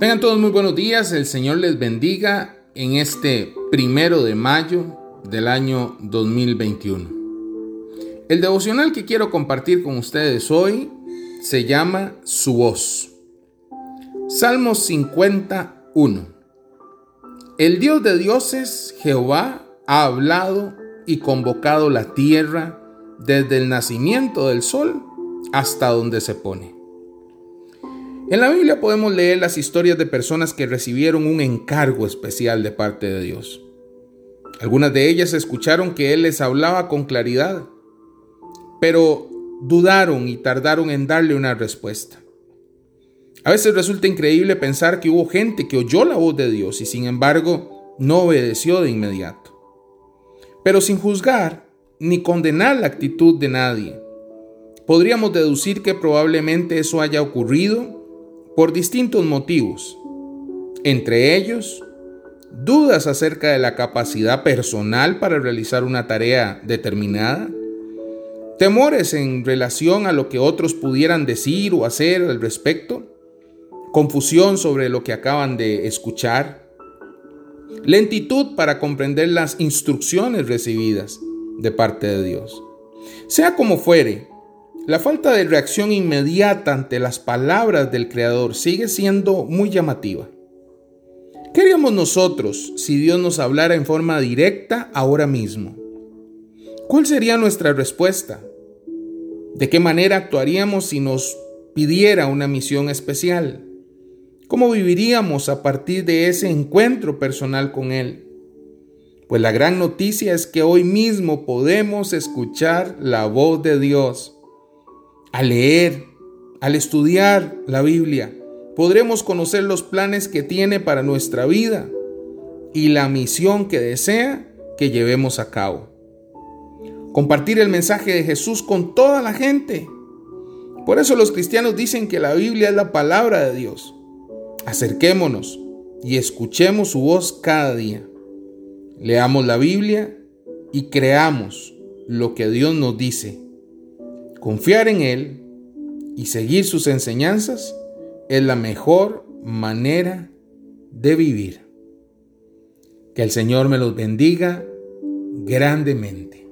Tengan todos muy buenos días, el Señor les bendiga en este primero de mayo del año 2021. El devocional que quiero compartir con ustedes hoy se llama Su voz. Salmos 51. El Dios de dioses, Jehová, ha hablado y convocado la tierra desde el nacimiento del sol hasta donde se pone. En la Biblia podemos leer las historias de personas que recibieron un encargo especial de parte de Dios. Algunas de ellas escucharon que Él les hablaba con claridad, pero dudaron y tardaron en darle una respuesta. A veces resulta increíble pensar que hubo gente que oyó la voz de Dios y sin embargo no obedeció de inmediato. Pero sin juzgar ni condenar la actitud de nadie, podríamos deducir que probablemente eso haya ocurrido por distintos motivos, entre ellos dudas acerca de la capacidad personal para realizar una tarea determinada, temores en relación a lo que otros pudieran decir o hacer al respecto, confusión sobre lo que acaban de escuchar, lentitud para comprender las instrucciones recibidas de parte de Dios. Sea como fuere, la falta de reacción inmediata ante las palabras del Creador sigue siendo muy llamativa. ¿Qué haríamos nosotros si Dios nos hablara en forma directa ahora mismo? ¿Cuál sería nuestra respuesta? ¿De qué manera actuaríamos si nos pidiera una misión especial? ¿Cómo viviríamos a partir de ese encuentro personal con Él? Pues la gran noticia es que hoy mismo podemos escuchar la voz de Dios al leer, al estudiar la Biblia, podremos conocer los planes que tiene para nuestra vida y la misión que desea que llevemos a cabo. Compartir el mensaje de Jesús con toda la gente. Por eso los cristianos dicen que la Biblia es la palabra de Dios. Acerquémonos y escuchemos su voz cada día. Leamos la Biblia y creamos lo que Dios nos dice Confiar en Él y seguir sus enseñanzas es la mejor manera de vivir. Que el Señor me los bendiga grandemente.